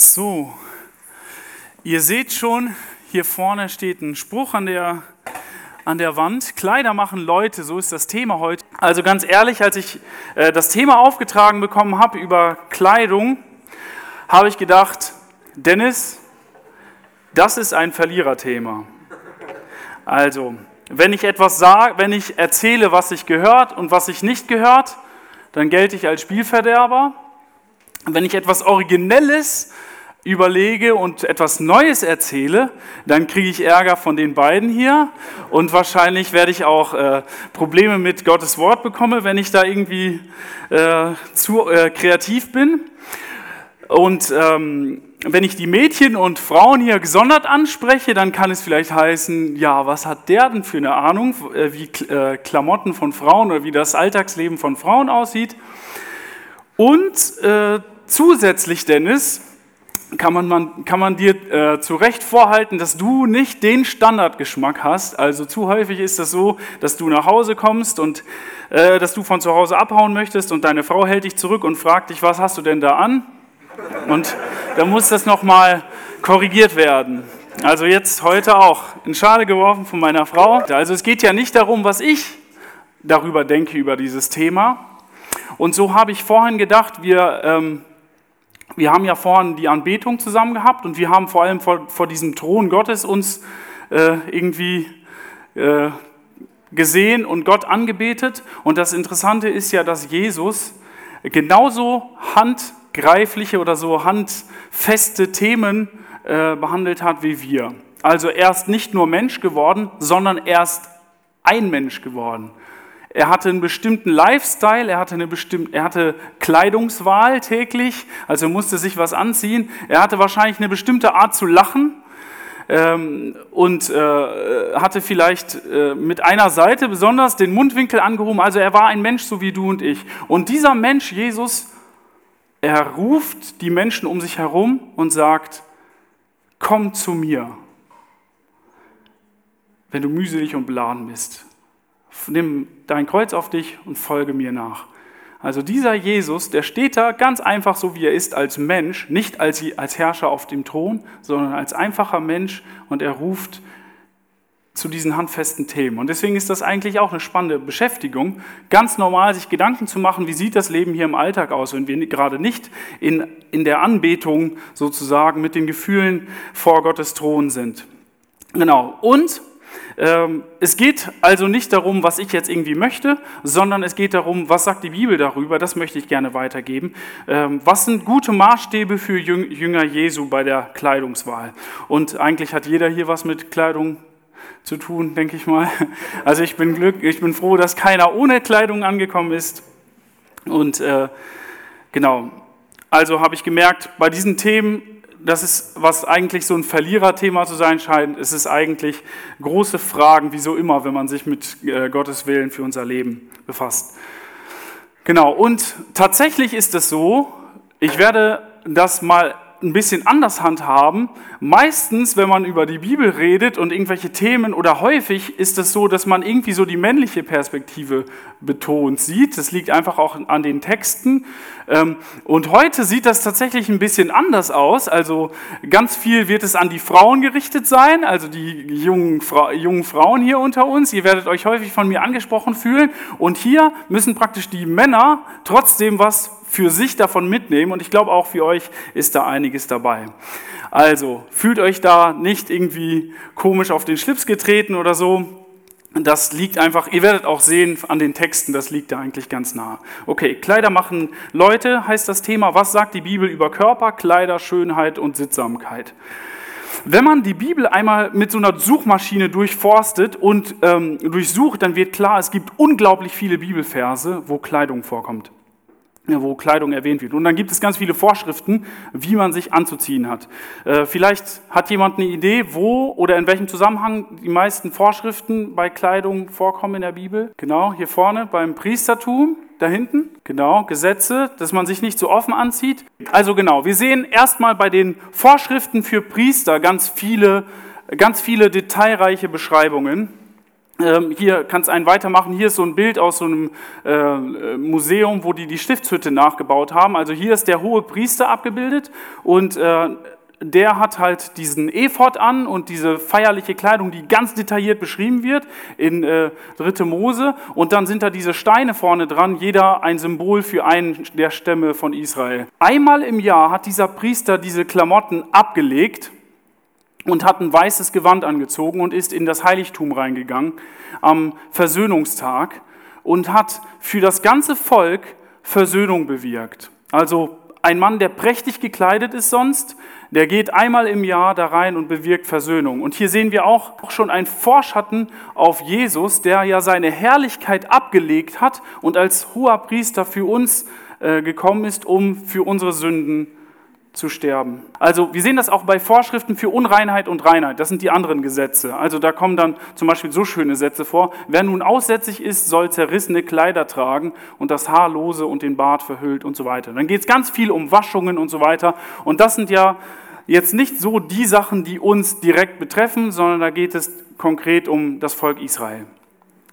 So, ihr seht schon, hier vorne steht ein Spruch an der, an der Wand. Kleider machen Leute, so ist das Thema heute. Also ganz ehrlich, als ich äh, das Thema aufgetragen bekommen habe über Kleidung, habe ich gedacht, Dennis, das ist ein Verliererthema. Also, wenn ich etwas sage, wenn ich erzähle, was ich gehört und was ich nicht gehört, dann gelte ich als Spielverderber. Wenn ich etwas Originelles überlege und etwas Neues erzähle, dann kriege ich Ärger von den beiden hier und wahrscheinlich werde ich auch äh, Probleme mit Gottes Wort bekommen, wenn ich da irgendwie äh, zu äh, kreativ bin. Und ähm, wenn ich die Mädchen und Frauen hier gesondert anspreche, dann kann es vielleicht heißen, ja, was hat der denn für eine Ahnung, äh, wie äh, Klamotten von Frauen oder wie das Alltagsleben von Frauen aussieht. Und äh, zusätzlich, Dennis, kann man, man, kann man dir äh, zu Recht vorhalten, dass du nicht den Standardgeschmack hast. Also zu häufig ist es das so, dass du nach Hause kommst und äh, dass du von zu Hause abhauen möchtest und deine Frau hält dich zurück und fragt dich, was hast du denn da an? Und da muss das nochmal korrigiert werden. Also jetzt heute auch in Schale geworfen von meiner Frau. Also es geht ja nicht darum, was ich darüber denke, über dieses Thema. Und so habe ich vorhin gedacht, wir... Ähm, wir haben ja vorhin die Anbetung zusammen gehabt und wir haben vor allem vor, vor diesem Thron Gottes uns äh, irgendwie äh, gesehen und Gott angebetet. Und das Interessante ist ja, dass Jesus genauso handgreifliche oder so handfeste Themen äh, behandelt hat wie wir. Also er ist nicht nur Mensch geworden, sondern er ist ein Mensch geworden. Er hatte einen bestimmten Lifestyle, er hatte, eine bestimmte, er hatte Kleidungswahl täglich, also er musste sich was anziehen. Er hatte wahrscheinlich eine bestimmte Art zu lachen ähm, und äh, hatte vielleicht äh, mit einer Seite besonders den Mundwinkel angehoben. Also er war ein Mensch so wie du und ich. Und dieser Mensch, Jesus, er ruft die Menschen um sich herum und sagt, komm zu mir, wenn du mühselig und beladen bist nimm dein Kreuz auf dich und folge mir nach. Also dieser Jesus, der steht da ganz einfach so, wie er ist, als Mensch, nicht als, als Herrscher auf dem Thron, sondern als einfacher Mensch und er ruft zu diesen handfesten Themen. Und deswegen ist das eigentlich auch eine spannende Beschäftigung, ganz normal sich Gedanken zu machen, wie sieht das Leben hier im Alltag aus, wenn wir gerade nicht in, in der Anbetung sozusagen mit den Gefühlen vor Gottes Thron sind. Genau. Und es geht also nicht darum, was ich jetzt irgendwie möchte, sondern es geht darum, was sagt die Bibel darüber, das möchte ich gerne weitergeben. Ähm, was sind gute Maßstäbe für Jünger Jesu bei der Kleidungswahl? Und eigentlich hat jeder hier was mit Kleidung zu tun, denke ich mal. Also ich bin, glück, ich bin froh, dass keiner ohne Kleidung angekommen ist. Und äh, genau, also habe ich gemerkt, bei diesen Themen das ist, was eigentlich so ein Verliererthema zu sein scheint, ist es eigentlich große Fragen, wie so immer, wenn man sich mit äh, Gottes Willen für unser Leben befasst. Genau, und tatsächlich ist es so, ich werde das mal ein bisschen anders handhaben. Meistens, wenn man über die Bibel redet und irgendwelche Themen oder häufig ist es so, dass man irgendwie so die männliche Perspektive betont sieht. Das liegt einfach auch an den Texten. Ähm, und heute sieht das tatsächlich ein bisschen anders aus. Also ganz viel wird es an die Frauen gerichtet sein, also die jungen, jungen Frauen hier unter uns. Ihr werdet euch häufig von mir angesprochen fühlen. Und hier müssen praktisch die Männer trotzdem was für sich davon mitnehmen und ich glaube auch für euch ist da einiges dabei. Also fühlt euch da nicht irgendwie komisch auf den Schlips getreten oder so. Das liegt einfach, ihr werdet auch sehen an den Texten, das liegt da eigentlich ganz nah. Okay, Kleider machen Leute heißt das Thema. Was sagt die Bibel über Körper, Kleider, Schönheit und Sittsamkeit? Wenn man die Bibel einmal mit so einer Suchmaschine durchforstet und ähm, durchsucht, dann wird klar, es gibt unglaublich viele Bibelverse, wo Kleidung vorkommt wo Kleidung erwähnt wird. Und dann gibt es ganz viele Vorschriften, wie man sich anzuziehen hat. Äh, vielleicht hat jemand eine Idee, wo oder in welchem Zusammenhang die meisten Vorschriften bei Kleidung vorkommen in der Bibel. Genau, hier vorne beim Priestertum, da hinten. Genau, Gesetze, dass man sich nicht so offen anzieht. Also genau, wir sehen erstmal bei den Vorschriften für Priester ganz viele, ganz viele detailreiche Beschreibungen. Ähm, hier kannst einen weitermachen. Hier ist so ein Bild aus so einem äh, Museum, wo die die Stiftshütte nachgebaut haben. Also hier ist der hohe Priester abgebildet und äh, der hat halt diesen Ephod an und diese feierliche Kleidung, die ganz detailliert beschrieben wird in äh, Dritte Mose. Und dann sind da diese Steine vorne dran, jeder ein Symbol für einen der Stämme von Israel. Einmal im Jahr hat dieser Priester diese Klamotten abgelegt und hat ein weißes Gewand angezogen und ist in das Heiligtum reingegangen am Versöhnungstag und hat für das ganze Volk Versöhnung bewirkt. Also ein Mann, der prächtig gekleidet ist sonst, der geht einmal im Jahr da rein und bewirkt Versöhnung. Und hier sehen wir auch schon einen Vorschatten auf Jesus, der ja seine Herrlichkeit abgelegt hat und als hoher Priester für uns äh, gekommen ist, um für unsere Sünden zu sterben. Also wir sehen das auch bei Vorschriften für Unreinheit und Reinheit. Das sind die anderen Gesetze. Also da kommen dann zum Beispiel so schöne Sätze vor. Wer nun aussätzig ist, soll zerrissene Kleider tragen und das Haar lose und den Bart verhüllt und so weiter. Dann geht es ganz viel um Waschungen und so weiter. Und das sind ja jetzt nicht so die Sachen, die uns direkt betreffen, sondern da geht es konkret um das Volk Israel.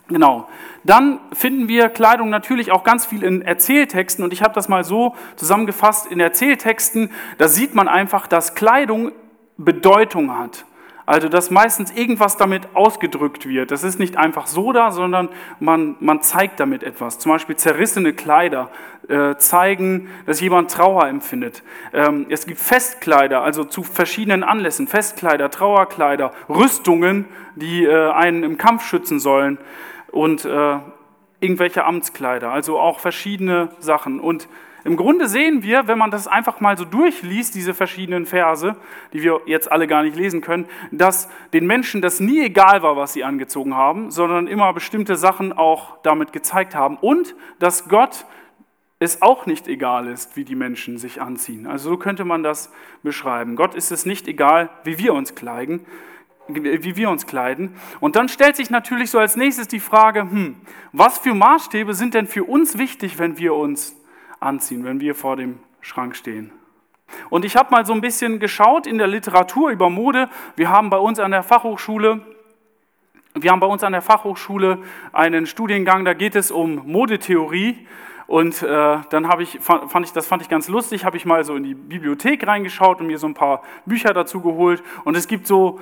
Genau. Dann finden wir Kleidung natürlich auch ganz viel in Erzähltexten und ich habe das mal so zusammengefasst in Erzähltexten, da sieht man einfach, dass Kleidung Bedeutung hat. Also, dass meistens irgendwas damit ausgedrückt wird. Das ist nicht einfach so da, sondern man, man zeigt damit etwas. Zum Beispiel zerrissene Kleider äh, zeigen, dass jemand Trauer empfindet. Ähm, es gibt Festkleider, also zu verschiedenen Anlässen. Festkleider, Trauerkleider, Rüstungen, die äh, einen im Kampf schützen sollen und äh, irgendwelche Amtskleider, also auch verschiedene Sachen. Und im Grunde sehen wir, wenn man das einfach mal so durchliest, diese verschiedenen Verse, die wir jetzt alle gar nicht lesen können, dass den Menschen das nie egal war, was sie angezogen haben, sondern immer bestimmte Sachen auch damit gezeigt haben und dass Gott es auch nicht egal ist, wie die Menschen sich anziehen. Also so könnte man das beschreiben. Gott ist es nicht egal, wie wir uns kleiden, wie wir uns kleiden. Und dann stellt sich natürlich so als nächstes die Frage, hm, was für Maßstäbe sind denn für uns wichtig, wenn wir uns anziehen, wenn wir vor dem Schrank stehen? Und ich habe mal so ein bisschen geschaut in der Literatur über Mode. Wir haben bei uns an der Fachhochschule wir haben bei uns an der Fachhochschule einen Studiengang, da geht es um Modetheorie. Und äh, dann habe ich, fand ich, das fand ich ganz lustig, habe ich mal so in die Bibliothek reingeschaut und mir so ein paar Bücher dazu geholt. Und es gibt so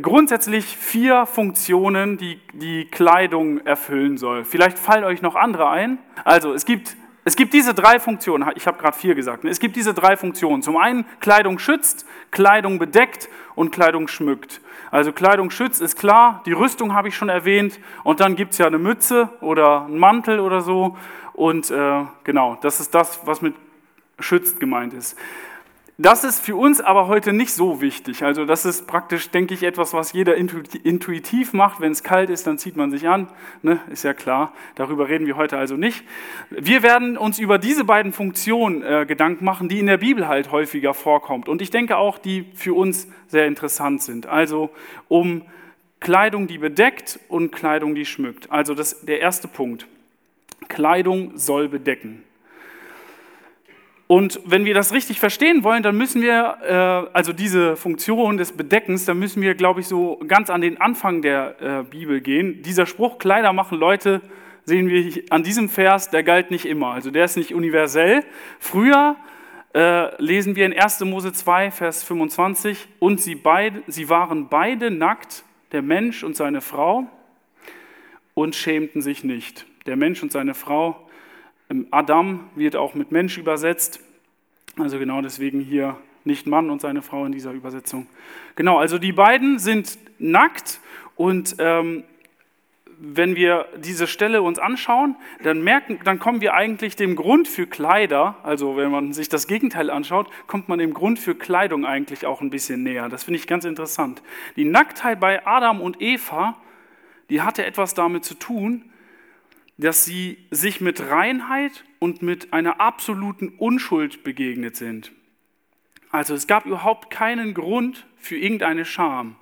grundsätzlich vier Funktionen, die die Kleidung erfüllen soll. Vielleicht fallen euch noch andere ein. Also es gibt es gibt diese drei Funktionen, ich habe gerade vier gesagt, ne? es gibt diese drei Funktionen. Zum einen Kleidung schützt, Kleidung bedeckt und Kleidung schmückt. Also Kleidung schützt ist klar, die Rüstung habe ich schon erwähnt und dann gibt es ja eine Mütze oder einen Mantel oder so und äh, genau, das ist das, was mit schützt gemeint ist. Das ist für uns aber heute nicht so wichtig. Also das ist praktisch, denke ich, etwas, was jeder intuitiv macht. Wenn es kalt ist, dann zieht man sich an. Ne? Ist ja klar. Darüber reden wir heute also nicht. Wir werden uns über diese beiden Funktionen äh, Gedanken machen, die in der Bibel halt häufiger vorkommt. Und ich denke auch, die für uns sehr interessant sind. Also um Kleidung, die bedeckt und Kleidung, die schmückt. Also das, der erste Punkt. Kleidung soll bedecken. Und wenn wir das richtig verstehen wollen, dann müssen wir, äh, also diese Funktion des Bedeckens, dann müssen wir, glaube ich, so ganz an den Anfang der äh, Bibel gehen. Dieser Spruch, Kleider machen Leute, sehen wir an diesem Vers, der galt nicht immer. Also der ist nicht universell. Früher äh, lesen wir in 1. Mose 2, Vers 25, und sie, beide, sie waren beide nackt, der Mensch und seine Frau, und schämten sich nicht. Der Mensch und seine Frau Adam wird auch mit Mensch übersetzt. Also genau deswegen hier nicht Mann und seine Frau in dieser Übersetzung. Genau, also die beiden sind nackt und ähm, wenn wir diese Stelle uns anschauen, dann merken, dann kommen wir eigentlich dem Grund für Kleider, also wenn man sich das Gegenteil anschaut, kommt man dem Grund für Kleidung eigentlich auch ein bisschen näher. Das finde ich ganz interessant. Die Nacktheit bei Adam und Eva, die hatte etwas damit zu tun, dass sie sich mit Reinheit und mit einer absoluten Unschuld begegnet sind. Also es gab überhaupt keinen Grund für irgendeine Scham.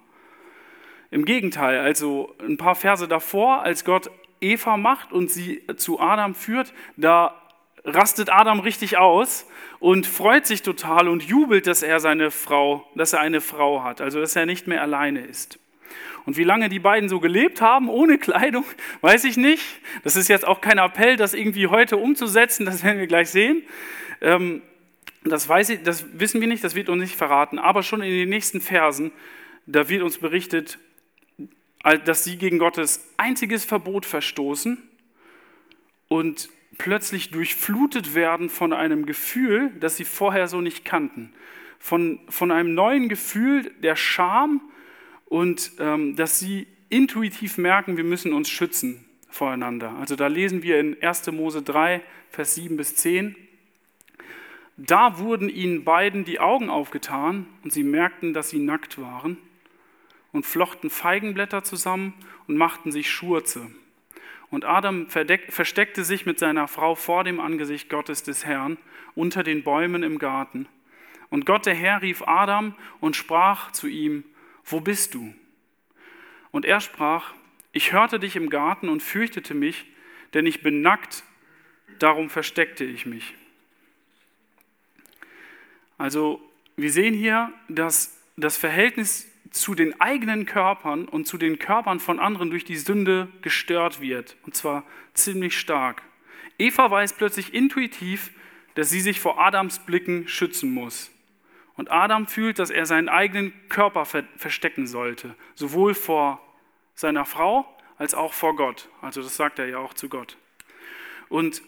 Im Gegenteil, also ein paar Verse davor, als Gott Eva macht und sie zu Adam führt, da rastet Adam richtig aus und freut sich total und jubelt, dass er seine Frau, dass er eine Frau hat, also dass er nicht mehr alleine ist. Und wie lange die beiden so gelebt haben, ohne Kleidung, weiß ich nicht. Das ist jetzt auch kein Appell, das irgendwie heute umzusetzen, das werden wir gleich sehen. Ähm, das, weiß ich, das wissen wir nicht, das wird uns nicht verraten. Aber schon in den nächsten Versen, da wird uns berichtet, dass sie gegen Gottes einziges Verbot verstoßen und plötzlich durchflutet werden von einem Gefühl, das sie vorher so nicht kannten. Von, von einem neuen Gefühl der Scham und ähm, dass sie intuitiv merken, wir müssen uns schützen voreinander. Also da lesen wir in 1. Mose 3, Vers 7 bis 10. Da wurden ihnen beiden die Augen aufgetan und sie merkten, dass sie nackt waren und flochten Feigenblätter zusammen und machten sich Schurze. Und Adam versteckte sich mit seiner Frau vor dem Angesicht Gottes des Herrn unter den Bäumen im Garten. Und Gott der Herr rief Adam und sprach zu ihm, wo bist du? Und er sprach, ich hörte dich im Garten und fürchtete mich, denn ich bin nackt, darum versteckte ich mich. Also wir sehen hier, dass das Verhältnis zu den eigenen Körpern und zu den Körpern von anderen durch die Sünde gestört wird. Und zwar ziemlich stark. Eva weiß plötzlich intuitiv, dass sie sich vor Adams Blicken schützen muss. Und Adam fühlt, dass er seinen eigenen Körper verstecken sollte, sowohl vor seiner Frau als auch vor Gott. Also das sagt er ja auch zu Gott. Und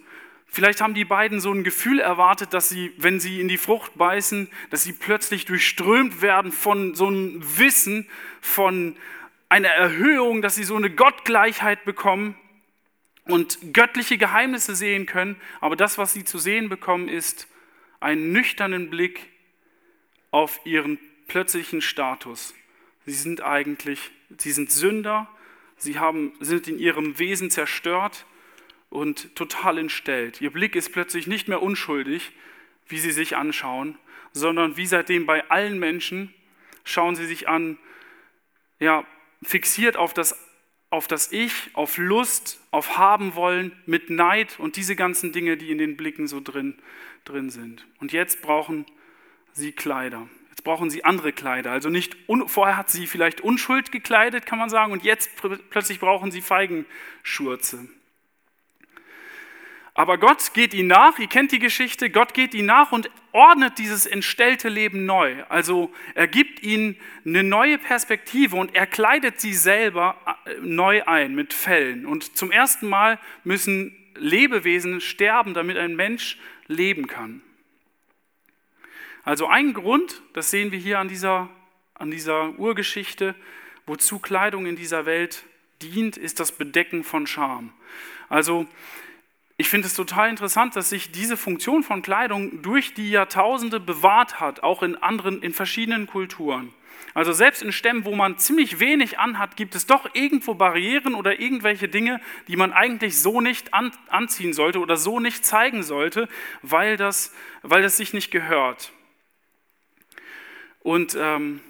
vielleicht haben die beiden so ein Gefühl erwartet, dass sie, wenn sie in die Frucht beißen, dass sie plötzlich durchströmt werden von so einem Wissen, von einer Erhöhung, dass sie so eine Gottgleichheit bekommen und göttliche Geheimnisse sehen können. Aber das, was sie zu sehen bekommen, ist einen nüchternen Blick auf ihren plötzlichen Status. Sie sind eigentlich, sie sind Sünder, sie haben, sind in ihrem Wesen zerstört und total entstellt. Ihr Blick ist plötzlich nicht mehr unschuldig, wie sie sich anschauen, sondern wie seitdem bei allen Menschen schauen sie sich an, ja, fixiert auf das, auf das Ich, auf Lust, auf Haben wollen, mit Neid und diese ganzen Dinge, die in den Blicken so drin, drin sind. Und jetzt brauchen sie Kleider. Jetzt brauchen sie andere Kleider. Also nicht vorher hat sie vielleicht Unschuld gekleidet, kann man sagen, und jetzt plötzlich brauchen sie Feigenschurze. Aber Gott geht ihnen nach, ihr kennt die Geschichte, Gott geht ihnen nach und ordnet dieses entstellte Leben neu. Also er gibt ihnen eine neue Perspektive und er kleidet sie selber äh, neu ein mit Fellen. Und zum ersten Mal müssen Lebewesen sterben, damit ein Mensch leben kann. Also ein Grund, das sehen wir hier an dieser, an dieser Urgeschichte, wozu Kleidung in dieser Welt dient, ist das Bedecken von Scham. Also ich finde es total interessant, dass sich diese Funktion von Kleidung durch die Jahrtausende bewahrt hat, auch in anderen, in verschiedenen Kulturen. Also selbst in Stämmen, wo man ziemlich wenig anhat, gibt es doch irgendwo Barrieren oder irgendwelche Dinge, die man eigentlich so nicht an, anziehen sollte oder so nicht zeigen sollte, weil das, weil das sich nicht gehört. Und ähm,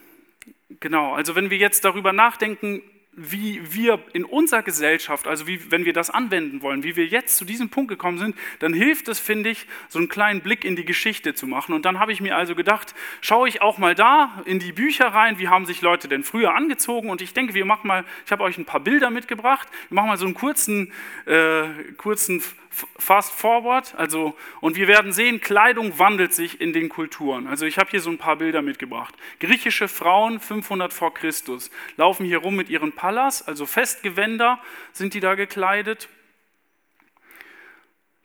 genau, also wenn wir jetzt darüber nachdenken, wie wir in unserer Gesellschaft, also wie, wenn wir das anwenden wollen, wie wir jetzt zu diesem Punkt gekommen sind, dann hilft es, finde ich, so einen kleinen Blick in die Geschichte zu machen. Und dann habe ich mir also gedacht, schaue ich auch mal da in die Bücher rein, wie haben sich Leute denn früher angezogen? Und ich denke, wir machen mal, ich habe euch ein paar Bilder mitgebracht, wir machen mal so einen kurzen, äh, kurzen Fast Forward, also und wir werden sehen, Kleidung wandelt sich in den Kulturen. Also ich habe hier so ein paar Bilder mitgebracht. Griechische Frauen 500 vor Christus laufen hier rum mit ihren Pallas, also Festgewänder sind die da gekleidet.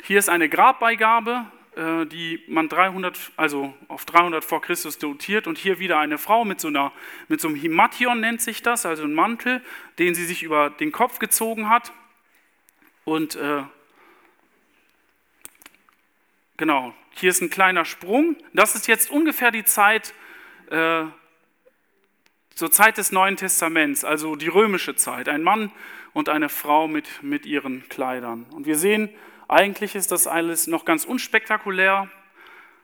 Hier ist eine Grabbeigabe, äh, die man 300, also auf 300 vor Christus dotiert und hier wieder eine Frau mit so, einer, mit so einem Himation nennt sich das, also ein Mantel, den sie sich über den Kopf gezogen hat und äh, Genau, hier ist ein kleiner Sprung. Das ist jetzt ungefähr die Zeit, äh, zur Zeit des Neuen Testaments, also die römische Zeit. Ein Mann und eine Frau mit, mit ihren Kleidern. Und wir sehen, eigentlich ist das alles noch ganz unspektakulär,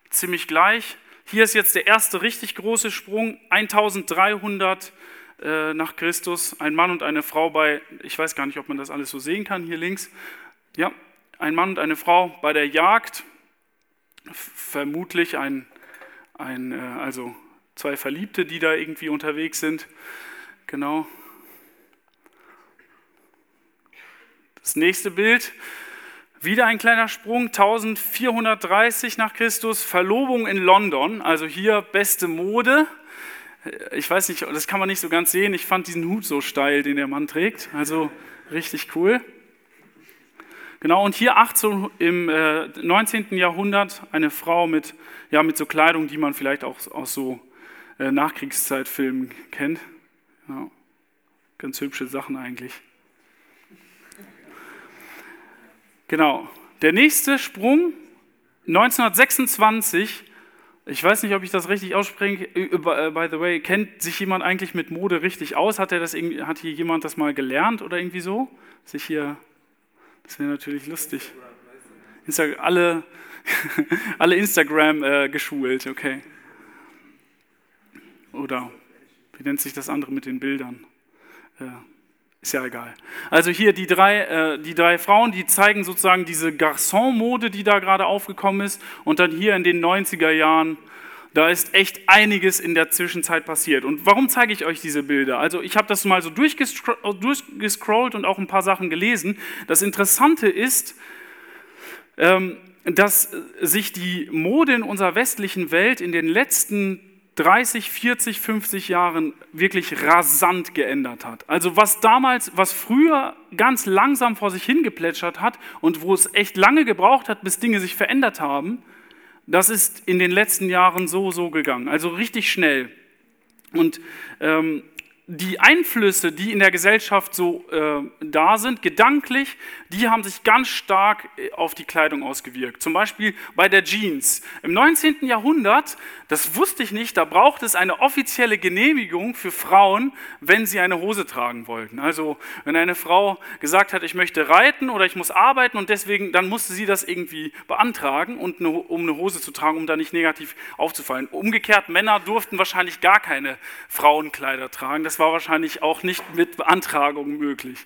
ziemlich gleich. Hier ist jetzt der erste richtig große Sprung, 1300 äh, nach Christus. Ein Mann und eine Frau bei, ich weiß gar nicht, ob man das alles so sehen kann, hier links. Ja, ein Mann und eine Frau bei der Jagd vermutlich ein, ein äh, also zwei Verliebte, die da irgendwie unterwegs sind. Genau. Das nächste Bild, wieder ein kleiner Sprung, 1430 nach Christus, Verlobung in London, also hier beste Mode. Ich weiß nicht, das kann man nicht so ganz sehen. Ich fand diesen Hut so steil, den der Mann trägt. Also richtig cool. Genau, und hier 18, im äh, 19. Jahrhundert eine Frau mit, ja, mit so Kleidung, die man vielleicht auch aus so äh, Nachkriegszeitfilmen kennt. Ja, ganz hübsche Sachen eigentlich. Genau, der nächste Sprung, 1926, ich weiß nicht, ob ich das richtig ausspreche, äh, äh, by the way, kennt sich jemand eigentlich mit Mode richtig aus? Hat, er das, hat hier jemand das mal gelernt oder irgendwie so? Sich hier das wäre natürlich lustig. Insta alle, alle Instagram äh, geschult, okay. Oder wie nennt sich das andere mit den Bildern? Äh, ist ja egal. Also hier die drei, äh, die drei Frauen, die zeigen sozusagen diese Garçon-Mode, die da gerade aufgekommen ist. Und dann hier in den 90er Jahren da ist echt einiges in der Zwischenzeit passiert. Und warum zeige ich euch diese Bilder? Also ich habe das mal so durchgescrollt und auch ein paar Sachen gelesen. Das Interessante ist, ähm, dass sich die Mode in unserer westlichen Welt in den letzten 30, 40, 50 Jahren wirklich rasant geändert hat. Also was damals, was früher ganz langsam vor sich hingeplätschert hat und wo es echt lange gebraucht hat, bis Dinge sich verändert haben, das ist in den letzten Jahren so, so gegangen, also richtig schnell. Und ähm, die Einflüsse, die in der Gesellschaft so äh, da sind, gedanklich, die haben sich ganz stark äh, auf die Kleidung ausgewirkt. Zum Beispiel bei der Jeans. Im 19. Jahrhundert, das wusste ich nicht, da braucht es eine offizielle Genehmigung für Frauen, wenn sie eine Hose tragen wollten. Also wenn eine Frau gesagt hat, ich möchte reiten oder ich muss arbeiten und deswegen, dann musste sie das irgendwie beantragen, und eine, um eine Hose zu tragen, um da nicht negativ aufzufallen. Umgekehrt, Männer durften wahrscheinlich gar keine Frauenkleider tragen. Das das war wahrscheinlich auch nicht mit Beantragung möglich.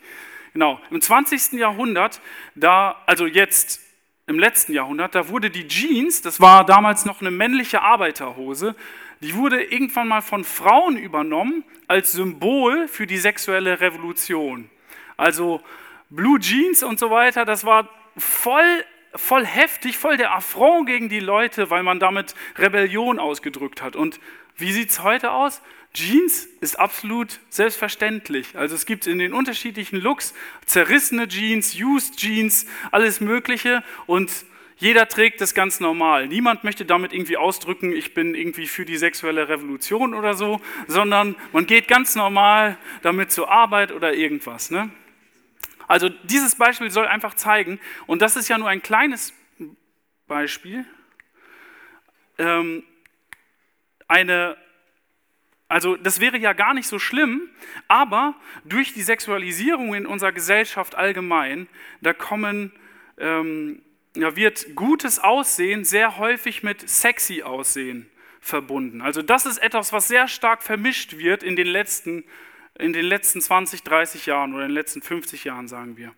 Genau, im 20. Jahrhundert, da, also jetzt im letzten Jahrhundert, da wurde die Jeans, das war damals noch eine männliche Arbeiterhose, die wurde irgendwann mal von Frauen übernommen als Symbol für die sexuelle Revolution. Also Blue Jeans und so weiter, das war voll, voll heftig, voll der Affront gegen die Leute, weil man damit Rebellion ausgedrückt hat. Und wie sieht es heute aus? Jeans ist absolut selbstverständlich. Also es gibt in den unterschiedlichen Looks zerrissene Jeans, used Jeans, alles Mögliche und jeder trägt das ganz normal. Niemand möchte damit irgendwie ausdrücken, ich bin irgendwie für die sexuelle Revolution oder so, sondern man geht ganz normal damit zur Arbeit oder irgendwas. Ne? Also dieses Beispiel soll einfach zeigen, und das ist ja nur ein kleines Beispiel, ähm, eine also das wäre ja gar nicht so schlimm, aber durch die Sexualisierung in unserer Gesellschaft allgemein, da kommen, ähm, ja, wird gutes Aussehen sehr häufig mit sexy Aussehen verbunden. Also das ist etwas, was sehr stark vermischt wird in den letzten in den letzten 20, 30 Jahren oder in den letzten 50 Jahren, sagen wir.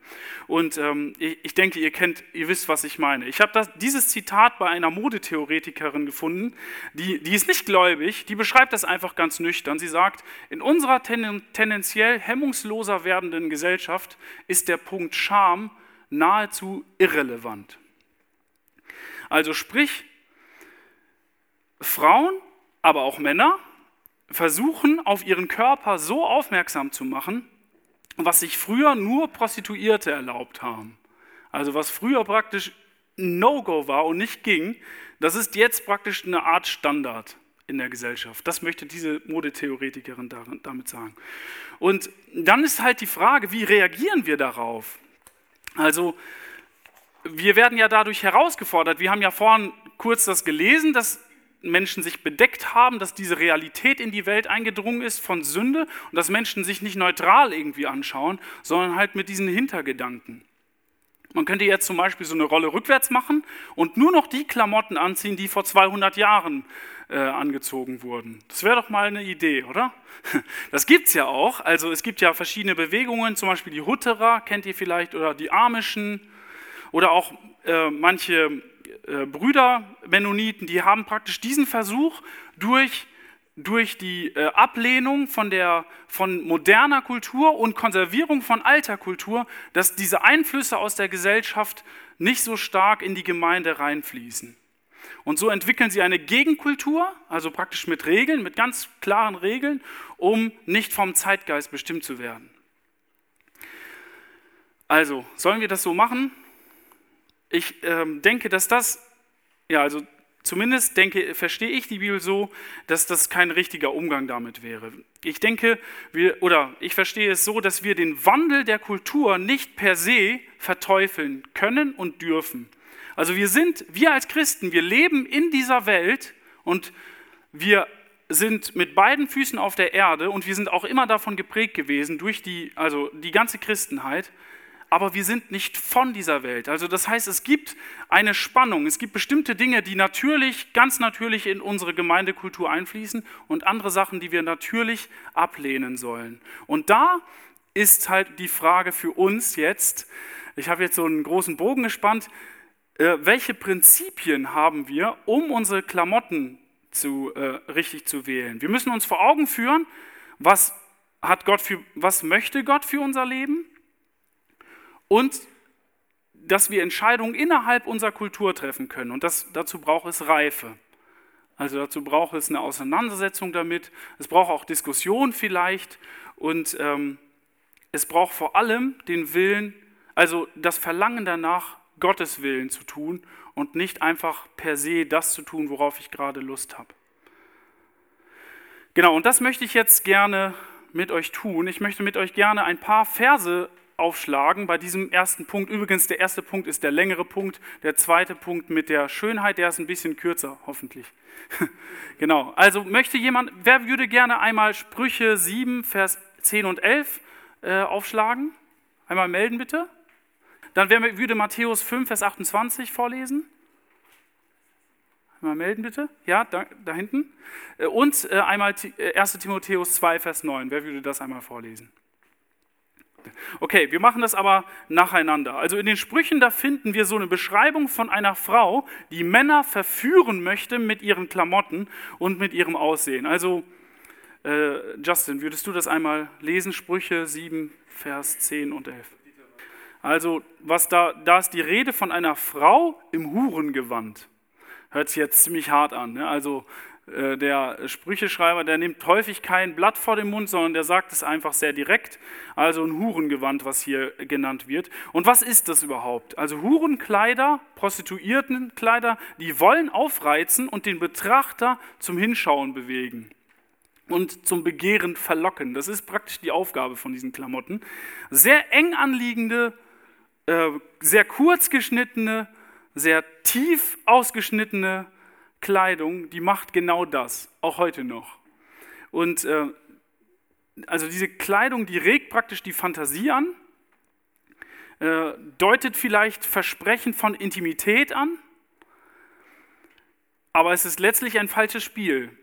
Und ähm, ich, ich, denke, ihr kennt, ihr wisst, was ich meine. Ich habe dieses Zitat bei einer Modetheoretikerin gefunden, die, die ist nicht gläubig, die beschreibt das einfach ganz nüchtern. Sie sagt, in unserer ten, tendenziell hemmungsloser werdenden Gesellschaft ist der Punkt Scham nahezu irrelevant. Also sprich, Frauen, aber auch Männer, versuchen, auf ihren Körper so aufmerksam zu machen, was sich früher nur Prostituierte erlaubt haben. Also was früher praktisch No-Go war und nicht ging, das ist jetzt praktisch eine Art Standard in der Gesellschaft. Das möchte diese Modetheoretikerin damit sagen. Und dann ist halt die Frage, wie reagieren wir darauf? Also wir werden ja dadurch herausgefordert. Wir haben ja vorhin kurz das gelesen, dass Menschen sich bedeckt haben, dass diese Realität in die Welt eingedrungen ist von Sünde und dass Menschen sich nicht neutral irgendwie anschauen, sondern halt mit diesen Hintergedanken. Man könnte jetzt zum Beispiel so eine Rolle rückwärts machen und nur noch die Klamotten anziehen, die vor 200 Jahren äh, angezogen wurden. Das wäre doch mal eine Idee, oder? Das gibt es ja auch. Also es gibt ja verschiedene Bewegungen, zum Beispiel die Hutterer, kennt ihr vielleicht, oder die Amischen oder auch äh, manche äh, Brüder Mennoniten, die haben praktisch diesen Versuch durch durch die äh, Ablehnung von, der, von moderner Kultur und Konservierung von alter Kultur, dass diese Einflüsse aus der Gesellschaft nicht so stark in die Gemeinde reinfließen. Und so entwickeln sie eine Gegenkultur, also praktisch mit Regeln, mit ganz klaren Regeln, um nicht vom Zeitgeist bestimmt zu werden. Also, sollen wir das so machen? Ich ähm, denke, dass das, ja, also Zumindest denke, verstehe ich die Bibel so, dass das kein richtiger Umgang damit wäre. Ich denke, wir, oder ich verstehe es so, dass wir den Wandel der Kultur nicht per se verteufeln können und dürfen. Also wir sind, wir als Christen, wir leben in dieser Welt und wir sind mit beiden Füßen auf der Erde und wir sind auch immer davon geprägt gewesen durch die, also die ganze Christenheit, aber wir sind nicht von dieser Welt. Also das heißt, es gibt eine Spannung, es gibt bestimmte Dinge, die natürlich, ganz natürlich in unsere Gemeindekultur einfließen und andere Sachen, die wir natürlich ablehnen sollen. Und da ist halt die Frage für uns jetzt, ich habe jetzt so einen großen Bogen gespannt, äh, welche Prinzipien haben wir, um unsere Klamotten zu, äh, richtig zu wählen? Wir müssen uns vor Augen führen, was hat Gott für, was möchte Gott für unser Leben? Und dass wir Entscheidungen innerhalb unserer Kultur treffen können. Und das, dazu braucht es Reife. Also dazu braucht es eine Auseinandersetzung damit. Es braucht auch Diskussion vielleicht. Und ähm, es braucht vor allem den Willen, also das Verlangen danach, Gottes Willen zu tun und nicht einfach per se das zu tun, worauf ich gerade Lust habe. Genau, und das möchte ich jetzt gerne mit euch tun. Ich möchte mit euch gerne ein paar Verse aufschlagen bei diesem ersten Punkt. Übrigens, der erste Punkt ist der längere Punkt. Der zweite Punkt mit der Schönheit, der ist ein bisschen kürzer, hoffentlich. genau. Also möchte jemand, wer würde gerne einmal Sprüche 7, Vers 10 und 11 äh, aufschlagen? Einmal melden bitte. Dann wer würde Matthäus 5, Vers 28 vorlesen? Einmal melden bitte. Ja, da, da hinten. Äh, und äh, einmal 1 äh, Timotheus 2, Vers 9. Wer würde das einmal vorlesen? Okay, wir machen das aber nacheinander. Also in den Sprüchen, da finden wir so eine Beschreibung von einer Frau, die Männer verführen möchte mit ihren Klamotten und mit ihrem Aussehen. Also, äh, Justin, würdest du das einmal lesen? Sprüche 7, Vers 10 und 11. Also, was da, da ist die Rede von einer Frau im Hurengewand. Hört sich jetzt ziemlich hart an. Ne? Also, der Sprücheschreiber, der nimmt häufig kein Blatt vor den Mund, sondern der sagt es einfach sehr direkt. Also ein Hurengewand, was hier genannt wird. Und was ist das überhaupt? Also Hurenkleider, Prostituiertenkleider, die wollen aufreizen und den Betrachter zum Hinschauen bewegen und zum Begehren verlocken. Das ist praktisch die Aufgabe von diesen Klamotten. Sehr eng anliegende, äh, sehr kurz geschnittene, sehr tief ausgeschnittene Kleidung, die macht genau das, auch heute noch. Und äh, also diese Kleidung, die regt praktisch die Fantasie an, äh, deutet vielleicht Versprechen von Intimität an, aber es ist letztlich ein falsches Spiel,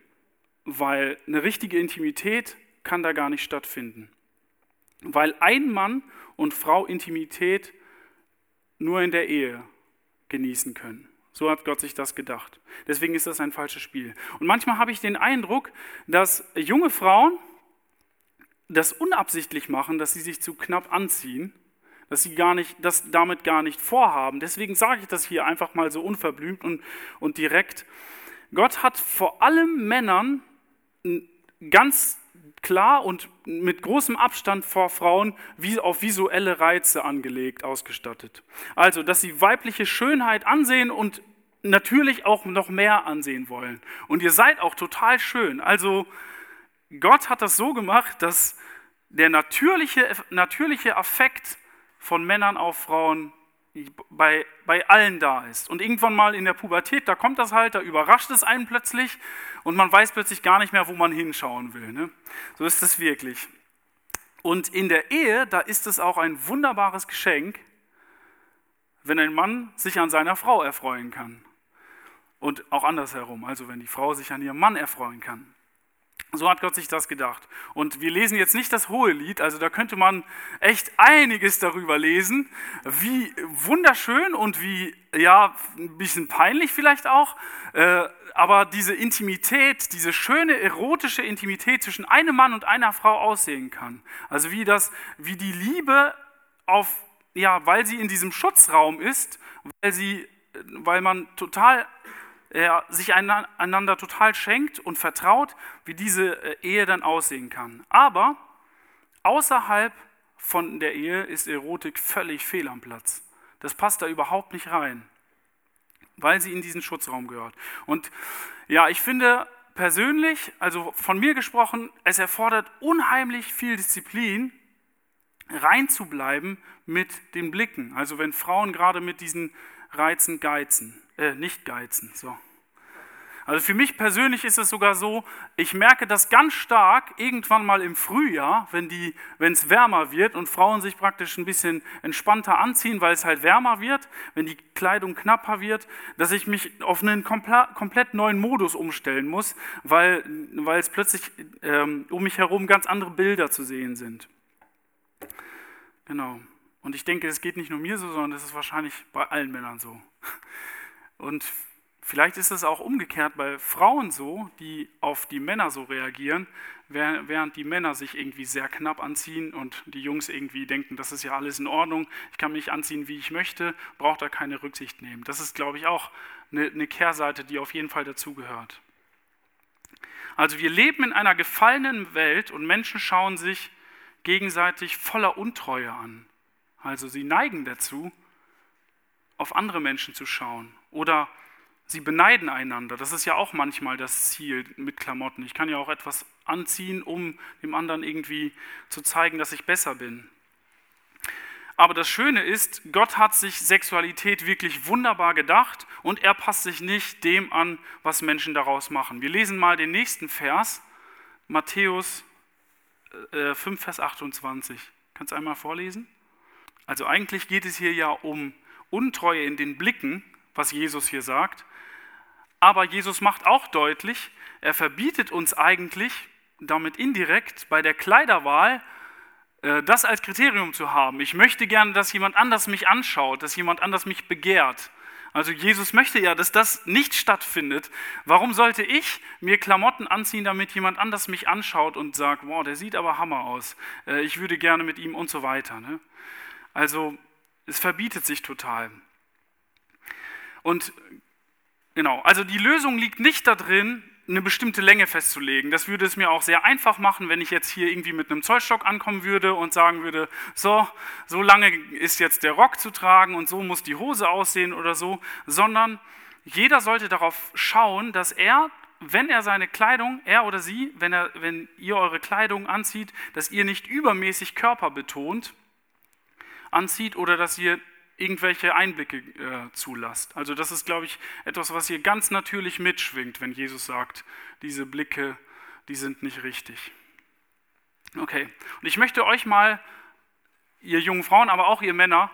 weil eine richtige Intimität kann da gar nicht stattfinden. Weil ein Mann und Frau Intimität nur in der Ehe genießen können. So hat Gott sich das gedacht. Deswegen ist das ein falsches Spiel. Und manchmal habe ich den Eindruck, dass junge Frauen das unabsichtlich machen, dass sie sich zu knapp anziehen, dass sie gar nicht, das damit gar nicht vorhaben. Deswegen sage ich das hier einfach mal so unverblümt und, und direkt. Gott hat vor allem Männern ganz klar und mit großem Abstand vor Frauen wie auf visuelle Reize angelegt, ausgestattet. Also, dass sie weibliche Schönheit ansehen und natürlich auch noch mehr ansehen wollen. Und ihr seid auch total schön. Also, Gott hat das so gemacht, dass der natürliche, natürliche Affekt von Männern auf Frauen bei, bei allen da ist. Und irgendwann mal in der Pubertät, da kommt das halt, da überrascht es einen plötzlich und man weiß plötzlich gar nicht mehr, wo man hinschauen will. Ne? So ist es wirklich. Und in der Ehe, da ist es auch ein wunderbares Geschenk, wenn ein Mann sich an seiner Frau erfreuen kann. Und auch andersherum, also wenn die Frau sich an ihrem Mann erfreuen kann. So hat Gott sich das gedacht. Und wir lesen jetzt nicht das hohe Lied, also da könnte man echt einiges darüber lesen, wie wunderschön und wie, ja, ein bisschen peinlich vielleicht auch, äh, aber diese Intimität, diese schöne erotische Intimität zwischen einem Mann und einer Frau aussehen kann. Also wie das, wie die Liebe auf, ja, weil sie in diesem Schutzraum ist, weil sie, weil man total er sich einander total schenkt und vertraut, wie diese äh, Ehe dann aussehen kann. Aber außerhalb von der Ehe ist Erotik völlig fehl am Platz. Das passt da überhaupt nicht rein, weil sie in diesen Schutzraum gehört. Und ja, ich finde persönlich, also von mir gesprochen, es erfordert unheimlich viel Disziplin, reinzubleiben mit den Blicken. Also wenn Frauen gerade mit diesen Reizen geizen äh, nicht geizen. So. Also für mich persönlich ist es sogar so, ich merke das ganz stark irgendwann mal im Frühjahr, wenn es wärmer wird und Frauen sich praktisch ein bisschen entspannter anziehen, weil es halt wärmer wird, wenn die Kleidung knapper wird, dass ich mich auf einen komplett neuen Modus umstellen muss, weil, weil es plötzlich ähm, um mich herum ganz andere Bilder zu sehen sind. Genau. Und ich denke, es geht nicht nur mir so, sondern es ist wahrscheinlich bei allen Männern so. Und vielleicht ist es auch umgekehrt bei Frauen so, die auf die Männer so reagieren, während die Männer sich irgendwie sehr knapp anziehen und die Jungs irgendwie denken, das ist ja alles in Ordnung, ich kann mich anziehen, wie ich möchte, braucht da keine Rücksicht nehmen. Das ist, glaube ich, auch eine, Kehrseite, die auf jeden Fall dazugehört. Also wir leben in einer gefallenen Welt und Menschen schauen sich gegenseitig voller Untreue an. Also sie neigen dazu, auf andere Menschen zu schauen oder sie beneiden einander. Das ist ja auch manchmal das Ziel mit Klamotten. Ich kann ja auch etwas anziehen, um dem anderen irgendwie zu zeigen, dass ich besser bin. Aber das Schöne ist, Gott hat sich Sexualität wirklich wunderbar gedacht und er passt sich nicht dem an, was Menschen daraus machen. Wir lesen mal den nächsten Vers, Matthäus 5, äh, Vers 28. Kannst du einmal vorlesen? Also eigentlich geht es hier ja um Untreue in den Blicken, was Jesus hier sagt. Aber Jesus macht auch deutlich, er verbietet uns eigentlich damit indirekt bei der Kleiderwahl äh, das als Kriterium zu haben. Ich möchte gerne, dass jemand anders mich anschaut, dass jemand anders mich begehrt. Also Jesus möchte ja, dass das nicht stattfindet. Warum sollte ich mir Klamotten anziehen, damit jemand anders mich anschaut und sagt, wow, der sieht aber Hammer aus, äh, ich würde gerne mit ihm und so weiter. Ne? Also es verbietet sich total. Und genau, also die Lösung liegt nicht darin, eine bestimmte Länge festzulegen. Das würde es mir auch sehr einfach machen, wenn ich jetzt hier irgendwie mit einem Zollstock ankommen würde und sagen würde, so, so lange ist jetzt der Rock zu tragen und so muss die Hose aussehen oder so, sondern jeder sollte darauf schauen, dass er, wenn er seine Kleidung, er oder sie, wenn, er, wenn ihr eure Kleidung anzieht, dass ihr nicht übermäßig Körper betont, anzieht oder dass ihr irgendwelche Einblicke äh, zulasst. Also das ist, glaube ich, etwas, was hier ganz natürlich mitschwingt, wenn Jesus sagt, diese Blicke, die sind nicht richtig. Okay, und ich möchte euch mal, ihr jungen Frauen, aber auch ihr Männer,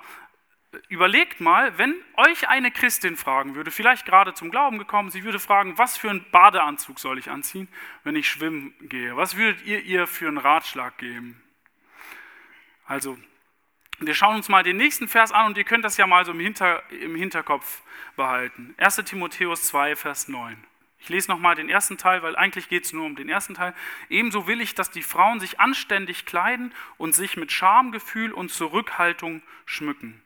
überlegt mal, wenn euch eine Christin fragen würde, vielleicht gerade zum Glauben gekommen, sie würde fragen, was für einen Badeanzug soll ich anziehen, wenn ich schwimmen gehe? Was würdet ihr ihr für einen Ratschlag geben? Also wir schauen uns mal den nächsten Vers an und ihr könnt das ja mal so im, Hinter, im Hinterkopf behalten. 1 Timotheus 2, Vers 9. Ich lese nochmal den ersten Teil, weil eigentlich geht es nur um den ersten Teil. Ebenso will ich, dass die Frauen sich anständig kleiden und sich mit Schamgefühl und Zurückhaltung schmücken.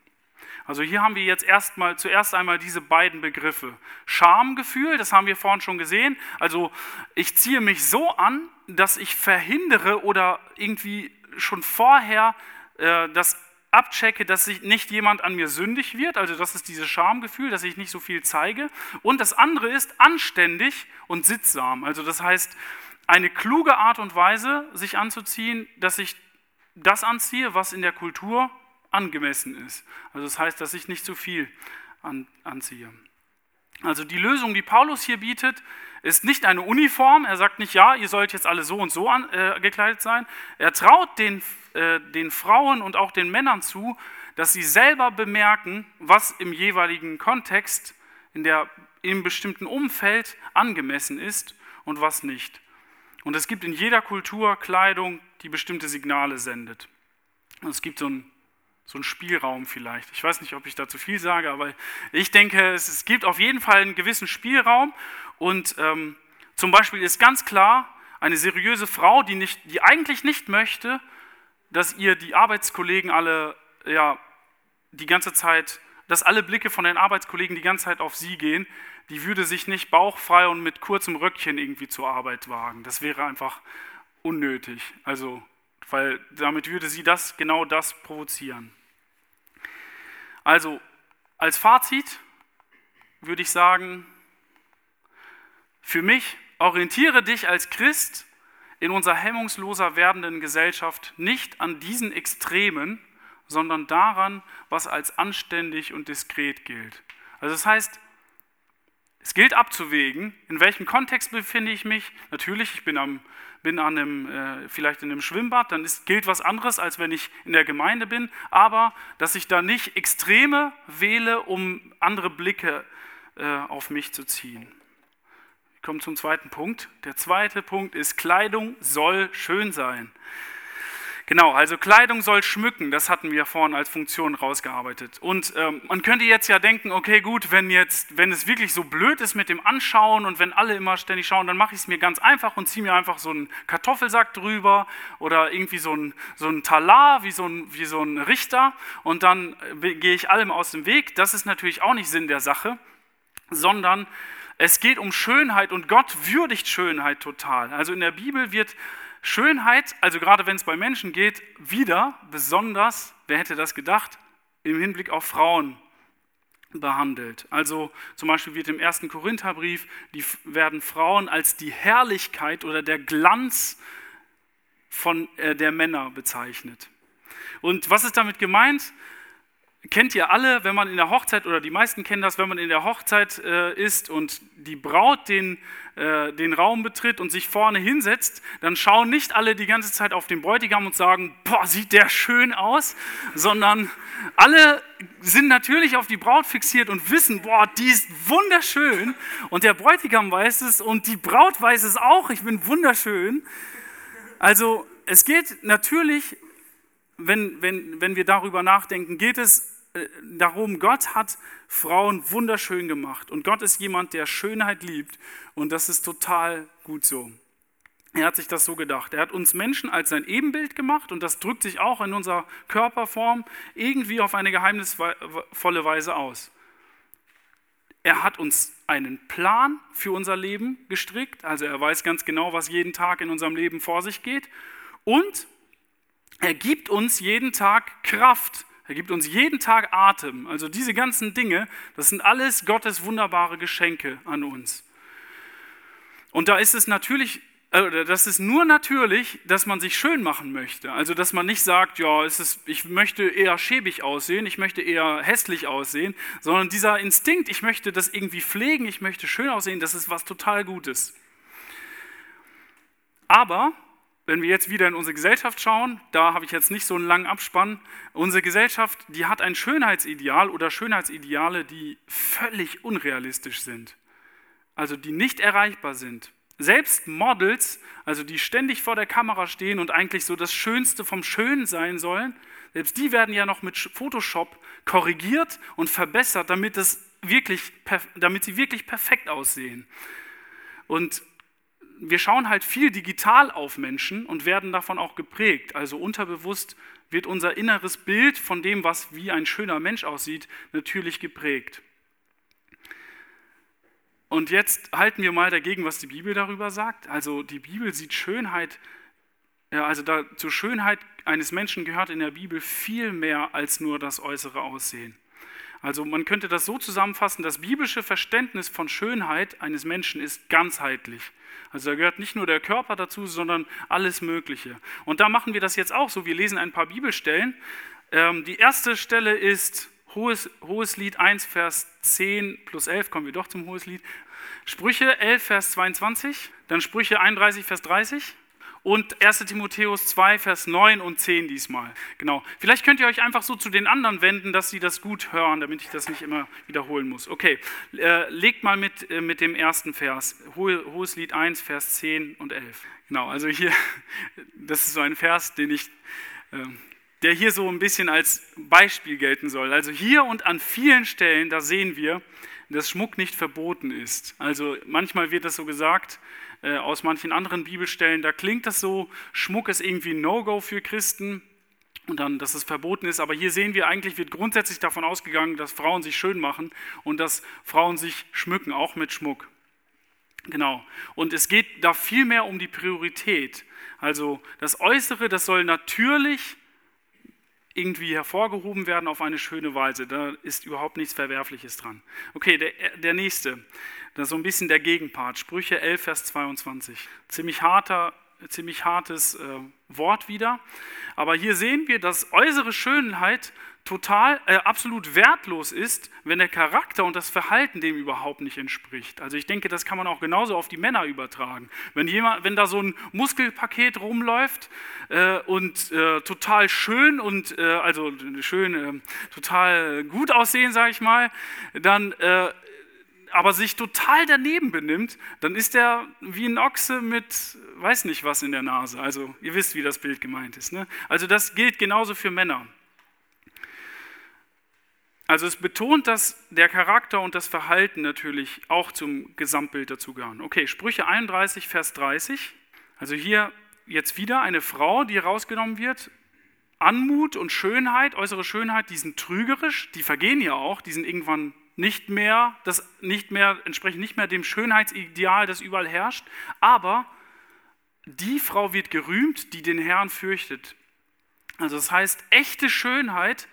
Also hier haben wir jetzt erstmal zuerst einmal diese beiden Begriffe. Schamgefühl, das haben wir vorhin schon gesehen. Also ich ziehe mich so an, dass ich verhindere oder irgendwie schon vorher äh, das abchecke, dass sich nicht jemand an mir sündig wird, also das ist dieses Schamgefühl, dass ich nicht so viel zeige. Und das andere ist anständig und sittsam, also das heißt eine kluge Art und Weise, sich anzuziehen, dass ich das anziehe, was in der Kultur angemessen ist. Also das heißt, dass ich nicht zu viel an, anziehe. Also die Lösung, die Paulus hier bietet, ist nicht eine Uniform. Er sagt nicht, ja, ihr sollt jetzt alle so und so an, äh, gekleidet sein. Er traut den, äh, den Frauen und auch den Männern zu, dass sie selber bemerken, was im jeweiligen Kontext, in der, im bestimmten Umfeld angemessen ist und was nicht. Und es gibt in jeder Kultur Kleidung, die bestimmte Signale sendet. Und es gibt so ein, so ein Spielraum vielleicht. Ich weiß nicht, ob ich da zu viel sage, aber ich denke, es, es gibt auf jeden Fall einen gewissen Spielraum. Und ähm, zum Beispiel ist ganz klar, eine seriöse Frau, die, nicht, die eigentlich nicht möchte, dass ihr die Arbeitskollegen alle ja, die ganze Zeit, dass alle Blicke von den Arbeitskollegen die ganze Zeit auf sie gehen, die würde sich nicht bauchfrei und mit kurzem Röckchen irgendwie zur Arbeit wagen. Das wäre einfach unnötig. Also, weil damit würde sie das genau das provozieren. Also, als Fazit würde ich sagen, für mich orientiere dich als Christ in unserer hemmungsloser werdenden Gesellschaft nicht an diesen Extremen, sondern daran, was als anständig und diskret gilt. Also das heißt, es gilt abzuwägen, in welchem Kontext befinde ich mich. Natürlich, ich bin, am, bin an einem, äh, vielleicht in einem Schwimmbad, dann ist, gilt was anderes, als wenn ich in der Gemeinde bin. Aber dass ich da nicht Extreme wähle, um andere Blicke äh, auf mich zu ziehen. Ich komme zum zweiten Punkt. Der zweite Punkt ist, Kleidung soll schön sein. Genau, also Kleidung soll schmücken, das hatten wir vorhin als Funktion rausgearbeitet. Und ähm, man könnte jetzt ja denken, okay, gut, wenn jetzt, wenn es wirklich so blöd ist mit dem Anschauen und wenn alle immer ständig schauen, dann mache ich es mir ganz einfach und ziehe mir einfach so einen Kartoffelsack drüber oder irgendwie so ein, so ein Talar, wie so ein, wie so ein Richter und dann äh, gehe ich allem aus dem Weg. Das ist natürlich auch nicht Sinn der Sache, sondern es geht um Schönheit und Gott würdigt Schönheit total. Also in der Bibel wird Schönheit, also gerade wenn es bei Menschen geht, wieder besonders, wer hätte das gedacht, im Hinblick auf Frauen behandelt. Also zum Beispiel wird im ersten Korintherbrief, die werden Frauen als die Herrlichkeit oder der Glanz von äh, der Männer bezeichnet. Und was ist damit gemeint? Kennt ihr alle, wenn man in der Hochzeit, oder die meisten kennen das, wenn man in der Hochzeit äh, ist und die Braut den, äh, den Raum betritt und sich vorne hinsetzt, dann schauen nicht alle die ganze Zeit auf den Bräutigam und sagen, boah, sieht der schön aus, sondern alle sind natürlich auf die Braut fixiert und wissen, boah, die ist wunderschön und der Bräutigam weiß es und die Braut weiß es auch, ich bin wunderschön. Also es geht natürlich wenn, wenn, wenn wir darüber nachdenken, geht es darum, Gott hat Frauen wunderschön gemacht und Gott ist jemand, der Schönheit liebt und das ist total gut so. Er hat sich das so gedacht. Er hat uns Menschen als sein Ebenbild gemacht und das drückt sich auch in unserer Körperform irgendwie auf eine geheimnisvolle Weise aus. Er hat uns einen Plan für unser Leben gestrickt, also er weiß ganz genau, was jeden Tag in unserem Leben vor sich geht und er gibt uns jeden Tag Kraft. Er gibt uns jeden Tag Atem. Also diese ganzen Dinge, das sind alles Gottes wunderbare Geschenke an uns. Und da ist es natürlich, äh, das ist nur natürlich, dass man sich schön machen möchte. Also dass man nicht sagt, ja, ist, ich möchte eher schäbig aussehen, ich möchte eher hässlich aussehen, sondern dieser Instinkt, ich möchte das irgendwie pflegen, ich möchte schön aussehen, das ist was total Gutes. Aber wenn wir jetzt wieder in unsere Gesellschaft schauen, da habe ich jetzt nicht so einen langen Abspann, unsere Gesellschaft, die hat ein Schönheitsideal oder Schönheitsideale, die völlig unrealistisch sind, also die nicht erreichbar sind. Selbst Models, also die ständig vor der Kamera stehen und eigentlich so das Schönste vom Schönen sein sollen, selbst die werden ja noch mit Photoshop korrigiert und verbessert, damit, es wirklich, damit sie wirklich perfekt aussehen. Und wir schauen halt viel digital auf Menschen und werden davon auch geprägt. Also unterbewusst wird unser inneres Bild von dem, was wie ein schöner Mensch aussieht, natürlich geprägt. Und jetzt halten wir mal dagegen, was die Bibel darüber sagt. Also die Bibel sieht Schönheit, also da, zur Schönheit eines Menschen gehört in der Bibel viel mehr als nur das äußere Aussehen. Also man könnte das so zusammenfassen, das biblische Verständnis von Schönheit eines Menschen ist ganzheitlich. Also da gehört nicht nur der Körper dazu, sondern alles Mögliche. Und da machen wir das jetzt auch so. Wir lesen ein paar Bibelstellen. Ähm, die erste Stelle ist Hohes, Hohes Lied 1, Vers 10 plus 11, kommen wir doch zum Hohes Lied. Sprüche 11, Vers 22, dann Sprüche 31, Vers 30 und 1 Timotheus 2, Vers 9 und 10 diesmal. Genau. Vielleicht könnt ihr euch einfach so zu den anderen wenden, dass sie das gut hören, damit ich das nicht immer wiederholen muss. Okay, äh, legt mal mit, äh, mit dem ersten Vers. Hohes Lied 1, Vers 10 und 11. Genau, also hier, das ist so ein Vers, den ich, äh, der hier so ein bisschen als Beispiel gelten soll. Also hier und an vielen Stellen, da sehen wir, dass Schmuck nicht verboten ist. Also manchmal wird das so gesagt, äh, aus manchen anderen Bibelstellen, da klingt das so, Schmuck ist irgendwie ein No-Go für Christen und dann, dass es verboten ist. Aber hier sehen wir eigentlich, wird grundsätzlich davon ausgegangen, dass Frauen sich schön machen und dass Frauen sich schmücken, auch mit Schmuck. Genau. Und es geht da viel mehr um die Priorität. Also das Äußere, das soll natürlich irgendwie hervorgehoben werden auf eine schöne Weise. Da ist überhaupt nichts Verwerfliches dran. Okay, der, der nächste, das ist so ein bisschen der Gegenpart. Sprüche 11, Vers 22. Ziemlich, harter, ziemlich hartes äh, Wort wieder. Aber hier sehen wir, dass äußere Schönheit total, äh, absolut wertlos ist, wenn der Charakter und das Verhalten dem überhaupt nicht entspricht. Also ich denke, das kann man auch genauso auf die Männer übertragen. Wenn, jemand, wenn da so ein Muskelpaket rumläuft äh, und äh, total schön und äh, also schön, äh, total gut aussehen, sage ich mal, dann äh, aber sich total daneben benimmt, dann ist er wie ein Ochse mit weiß nicht was in der Nase. Also ihr wisst, wie das Bild gemeint ist. Ne? Also das gilt genauso für Männer. Also es betont, dass der Charakter und das Verhalten natürlich auch zum Gesamtbild dazugehören. Okay, Sprüche 31, Vers 30. Also hier jetzt wieder eine Frau, die rausgenommen wird. Anmut und Schönheit, äußere Schönheit, die sind trügerisch, die vergehen ja auch, die sind irgendwann nicht mehr, das nicht mehr, entsprechen nicht mehr dem Schönheitsideal, das überall herrscht. Aber die Frau wird gerühmt, die den Herrn fürchtet. Also das heißt, echte Schönheit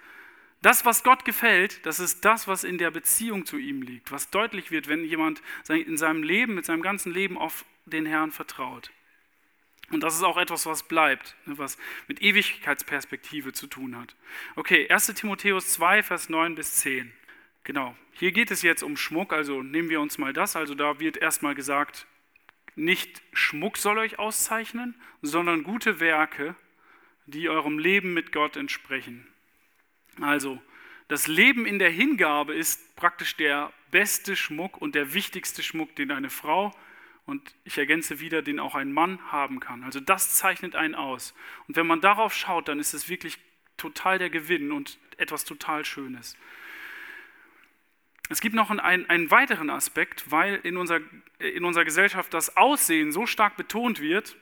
das, was Gott gefällt, das ist das, was in der Beziehung zu ihm liegt, was deutlich wird, wenn jemand in seinem Leben, mit seinem ganzen Leben auf den Herrn vertraut. Und das ist auch etwas, was bleibt, ne, was mit Ewigkeitsperspektive zu tun hat. Okay, 1 Timotheus 2, Vers 9 bis 10. Genau, hier geht es jetzt um Schmuck, also nehmen wir uns mal das. Also da wird erstmal gesagt, nicht Schmuck soll euch auszeichnen, sondern gute Werke, die eurem Leben mit Gott entsprechen. Also, das Leben in der Hingabe ist praktisch der beste Schmuck und der wichtigste Schmuck, den eine Frau und ich ergänze wieder, den auch ein Mann haben kann. Also das zeichnet einen aus. Und wenn man darauf schaut, dann ist es wirklich total der Gewinn und etwas total Schönes. Es gibt noch einen, einen weiteren Aspekt, weil in unserer, in unserer Gesellschaft das Aussehen so stark betont wird,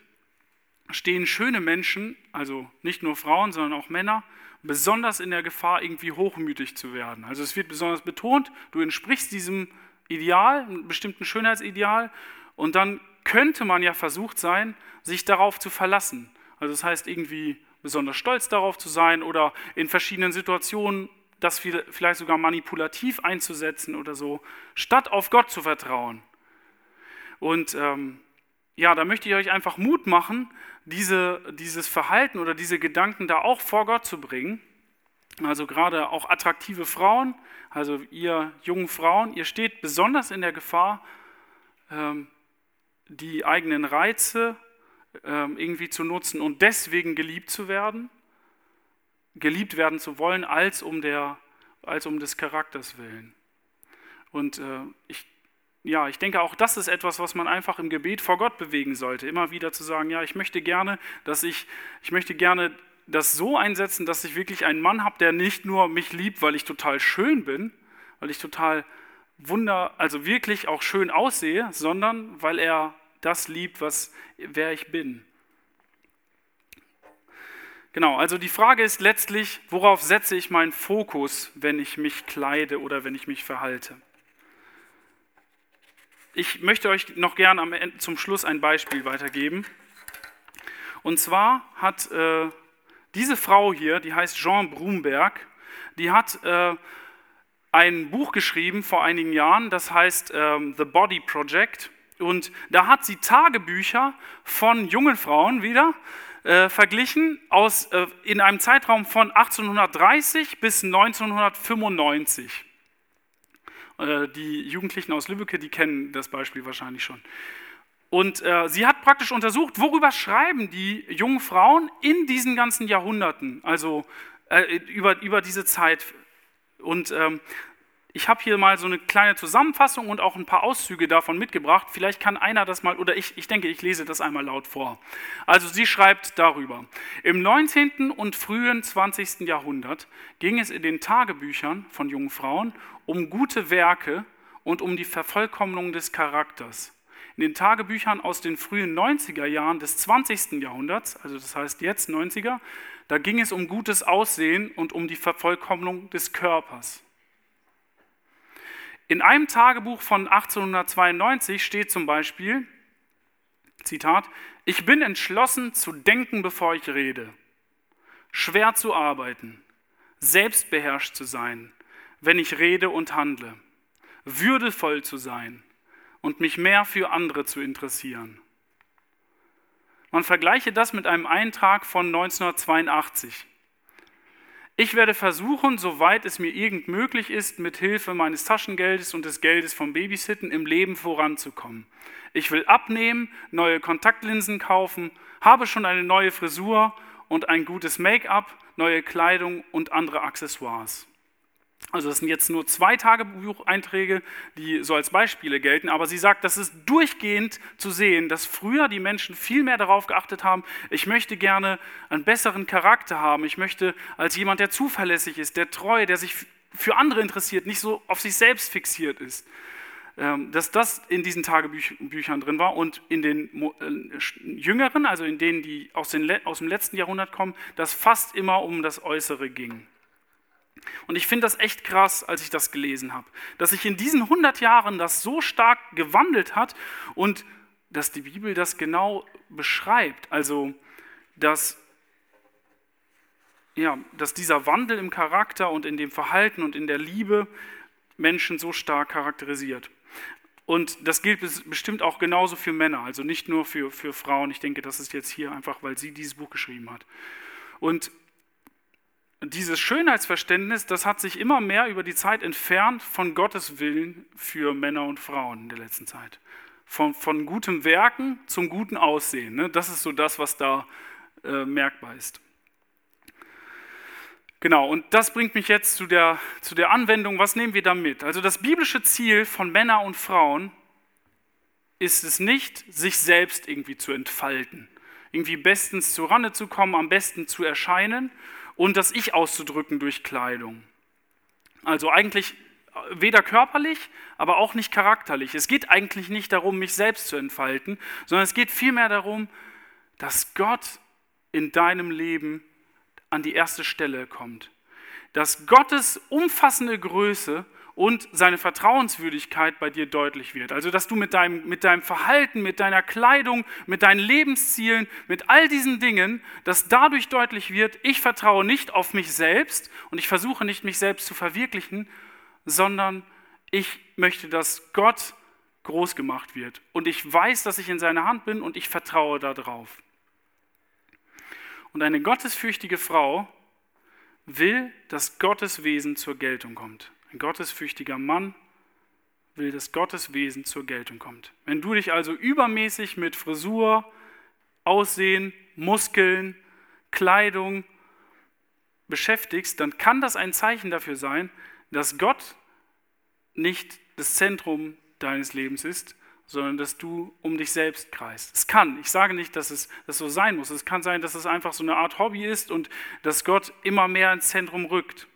stehen schöne Menschen, also nicht nur Frauen, sondern auch Männer, besonders in der Gefahr, irgendwie hochmütig zu werden. Also es wird besonders betont, du entsprichst diesem Ideal, einem bestimmten Schönheitsideal, und dann könnte man ja versucht sein, sich darauf zu verlassen. Also das heißt irgendwie besonders stolz darauf zu sein oder in verschiedenen Situationen das vielleicht sogar manipulativ einzusetzen oder so, statt auf Gott zu vertrauen. Und ähm, ja, da möchte ich euch einfach Mut machen, diese, dieses Verhalten oder diese Gedanken da auch vor Gott zu bringen. Also gerade auch attraktive Frauen, also ihr jungen Frauen, ihr steht besonders in der Gefahr, ähm, die eigenen Reize ähm, irgendwie zu nutzen und deswegen geliebt zu werden, geliebt werden zu wollen, als um, der, als um des Charakters willen. Und äh, ich ja, ich denke, auch das ist etwas, was man einfach im Gebet vor Gott bewegen sollte. Immer wieder zu sagen, ja, ich möchte gerne, dass ich, ich möchte gerne das so einsetzen, dass ich wirklich einen Mann habe, der nicht nur mich liebt, weil ich total schön bin, weil ich total wunder, also wirklich auch schön aussehe, sondern weil er das liebt, was, wer ich bin. Genau, also die Frage ist letztlich, worauf setze ich meinen Fokus, wenn ich mich kleide oder wenn ich mich verhalte? Ich möchte euch noch gerne am zum Schluss ein Beispiel weitergeben. Und zwar hat äh, diese Frau hier, die heißt Jean Brumberg, die hat äh, ein Buch geschrieben vor einigen Jahren, das heißt ähm, The Body Project. Und da hat sie Tagebücher von jungen Frauen wieder äh, verglichen aus, äh, in einem Zeitraum von 1830 bis 1995. Äh, die Jugendlichen aus Lübbecke, die kennen das Beispiel wahrscheinlich schon. Und äh, sie hat praktisch untersucht, worüber schreiben die jungen Frauen in diesen ganzen Jahrhunderten, also äh, über, über diese Zeit. Und ähm, ich habe hier mal so eine kleine Zusammenfassung und auch ein paar Auszüge davon mitgebracht. Vielleicht kann einer das mal, oder ich, ich denke, ich lese das einmal laut vor. Also sie schreibt darüber. Im 19. und frühen 20. Jahrhundert ging es in den Tagebüchern von jungen Frauen um gute Werke und um die Vervollkommnung des Charakters. In den Tagebüchern aus den frühen 90er Jahren des 20. Jahrhunderts, also das heißt jetzt 90er, da ging es um gutes Aussehen und um die Vervollkommnung des Körpers. In einem Tagebuch von 1892 steht zum Beispiel, Zitat, ich bin entschlossen zu denken, bevor ich rede, schwer zu arbeiten, selbstbeherrscht zu sein, wenn ich rede und handle, würdevoll zu sein und mich mehr für andere zu interessieren. Man vergleiche das mit einem Eintrag von 1982. Ich werde versuchen, soweit es mir irgend möglich ist, mit Hilfe meines Taschengeldes und des Geldes vom Babysitten im Leben voranzukommen. Ich will abnehmen, neue Kontaktlinsen kaufen, habe schon eine neue Frisur und ein gutes Make-up, neue Kleidung und andere Accessoires. Also das sind jetzt nur zwei Tagebucheinträge, die so als Beispiele gelten, aber sie sagt, das ist durchgehend zu sehen, dass früher die Menschen viel mehr darauf geachtet haben, ich möchte gerne einen besseren Charakter haben, ich möchte als jemand, der zuverlässig ist, der treu, der sich für andere interessiert, nicht so auf sich selbst fixiert ist, ähm, dass das in diesen Tagebüchern drin war und in den äh, jüngeren, also in denen, die aus, dem letzten Jahrhundert kommen, dass fast immer um das Äußere ging. Und ich finde das echt krass, als ich das gelesen habe, dass sich in diesen 100 Jahren das so stark gewandelt hat und dass die Bibel das genau beschreibt. Also, dass, ja, dass dieser Wandel im Charakter und in dem Verhalten und in der Liebe Menschen so stark charakterisiert. Und das gilt bestimmt auch genauso für Männer, also nicht nur für, für Frauen. Ich denke, das ist jetzt hier einfach, weil sie dieses Buch geschrieben hat. Und dieses Schönheitsverständnis, das hat sich immer mehr über die Zeit entfernt von Gottes Willen für Männer und Frauen in der letzten Zeit. Von, von gutem Werken zum guten Aussehen. Ne? Das ist so das, was da äh, merkbar ist. Genau, und das bringt mich jetzt zu der, zu der Anwendung, was nehmen wir da mit? Also das biblische Ziel von Männern und Frauen ist es nicht, sich selbst irgendwie zu entfalten, irgendwie bestens zu Rande zu kommen, am besten zu erscheinen, und das Ich auszudrücken durch Kleidung. Also eigentlich weder körperlich, aber auch nicht charakterlich. Es geht eigentlich nicht darum, mich selbst zu entfalten, sondern es geht vielmehr darum, dass Gott in deinem Leben an die erste Stelle kommt. Dass Gottes umfassende Größe und seine Vertrauenswürdigkeit bei dir deutlich wird. Also dass du mit deinem, mit deinem Verhalten, mit deiner Kleidung, mit deinen Lebenszielen, mit all diesen Dingen, dass dadurch deutlich wird, ich vertraue nicht auf mich selbst und ich versuche nicht, mich selbst zu verwirklichen, sondern ich möchte, dass Gott groß gemacht wird. Und ich weiß, dass ich in seiner Hand bin und ich vertraue darauf. Und eine gottesfürchtige Frau will, dass Gottes Wesen zur Geltung kommt. Ein gottesfürchtiger Mann will, dass Gottes Wesen zur Geltung kommt. Wenn du dich also übermäßig mit Frisur, Aussehen, Muskeln, Kleidung beschäftigst, dann kann das ein Zeichen dafür sein, dass Gott nicht das Zentrum deines Lebens ist, sondern dass du um dich selbst kreist. Es kann, ich sage nicht, dass es das so sein muss, es kann sein, dass es einfach so eine Art Hobby ist und dass Gott immer mehr ins Zentrum rückt.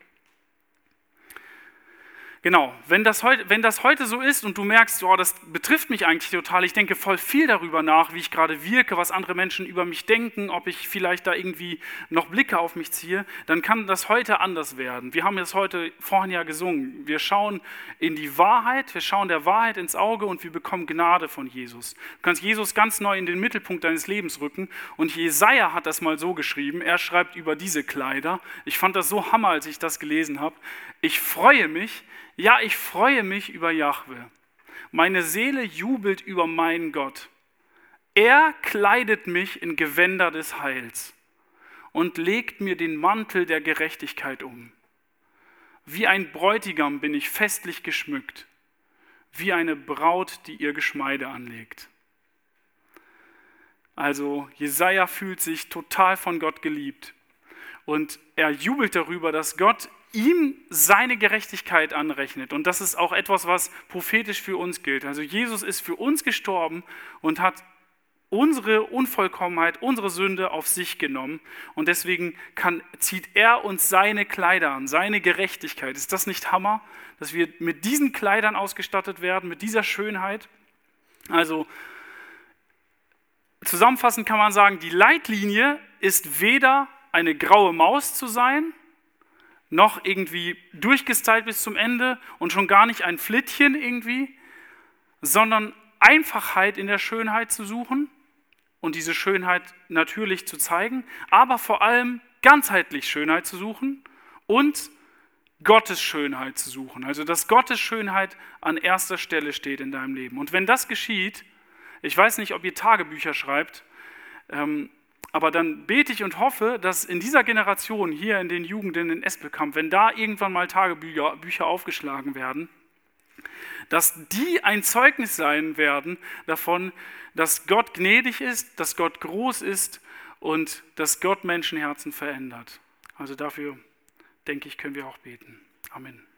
Genau, wenn das, heute, wenn das heute so ist und du merkst, oh, das betrifft mich eigentlich total, ich denke voll viel darüber nach, wie ich gerade wirke, was andere Menschen über mich denken, ob ich vielleicht da irgendwie noch Blicke auf mich ziehe, dann kann das heute anders werden. Wir haben das heute vorhin ja gesungen. Wir schauen in die Wahrheit, wir schauen der Wahrheit ins Auge und wir bekommen Gnade von Jesus. Du kannst Jesus ganz neu in den Mittelpunkt deines Lebens rücken und Jesaja hat das mal so geschrieben, er schreibt über diese Kleider. Ich fand das so hammer, als ich das gelesen habe. Ich freue mich, ja, ich freue mich über Jahwe. Meine Seele jubelt über meinen Gott. Er kleidet mich in Gewänder des Heils und legt mir den Mantel der Gerechtigkeit um. Wie ein Bräutigam bin ich festlich geschmückt, wie eine Braut, die ihr Geschmeide anlegt. Also Jesaja fühlt sich total von Gott geliebt und er jubelt darüber, dass Gott ihm seine Gerechtigkeit anrechnet. Und das ist auch etwas, was prophetisch für uns gilt. Also Jesus ist für uns gestorben und hat unsere Unvollkommenheit, unsere Sünde auf sich genommen. Und deswegen kann, zieht er uns seine Kleider an, seine Gerechtigkeit. Ist das nicht Hammer, dass wir mit diesen Kleidern ausgestattet werden, mit dieser Schönheit? Also zusammenfassend kann man sagen, die Leitlinie ist weder eine graue Maus zu sein, noch irgendwie durchgestylt bis zum Ende und schon gar nicht ein Flittchen irgendwie, sondern Einfachheit in der Schönheit zu suchen und diese Schönheit natürlich zu zeigen, aber vor allem ganzheitlich Schönheit zu suchen und Gottes Schönheit zu suchen. Also dass Gottes Schönheit an erster Stelle steht in deinem Leben. Und wenn das geschieht, ich weiß nicht, ob ihr Tagebücher schreibt, ähm, aber dann bete ich und hoffe, dass in dieser Generation hier in den Jugenden in Espelkamp, wenn da irgendwann mal Tagebücher Bücher aufgeschlagen werden, dass die ein Zeugnis sein werden davon, dass Gott gnädig ist, dass Gott groß ist und dass Gott Menschenherzen verändert. Also dafür, denke ich, können wir auch beten. Amen.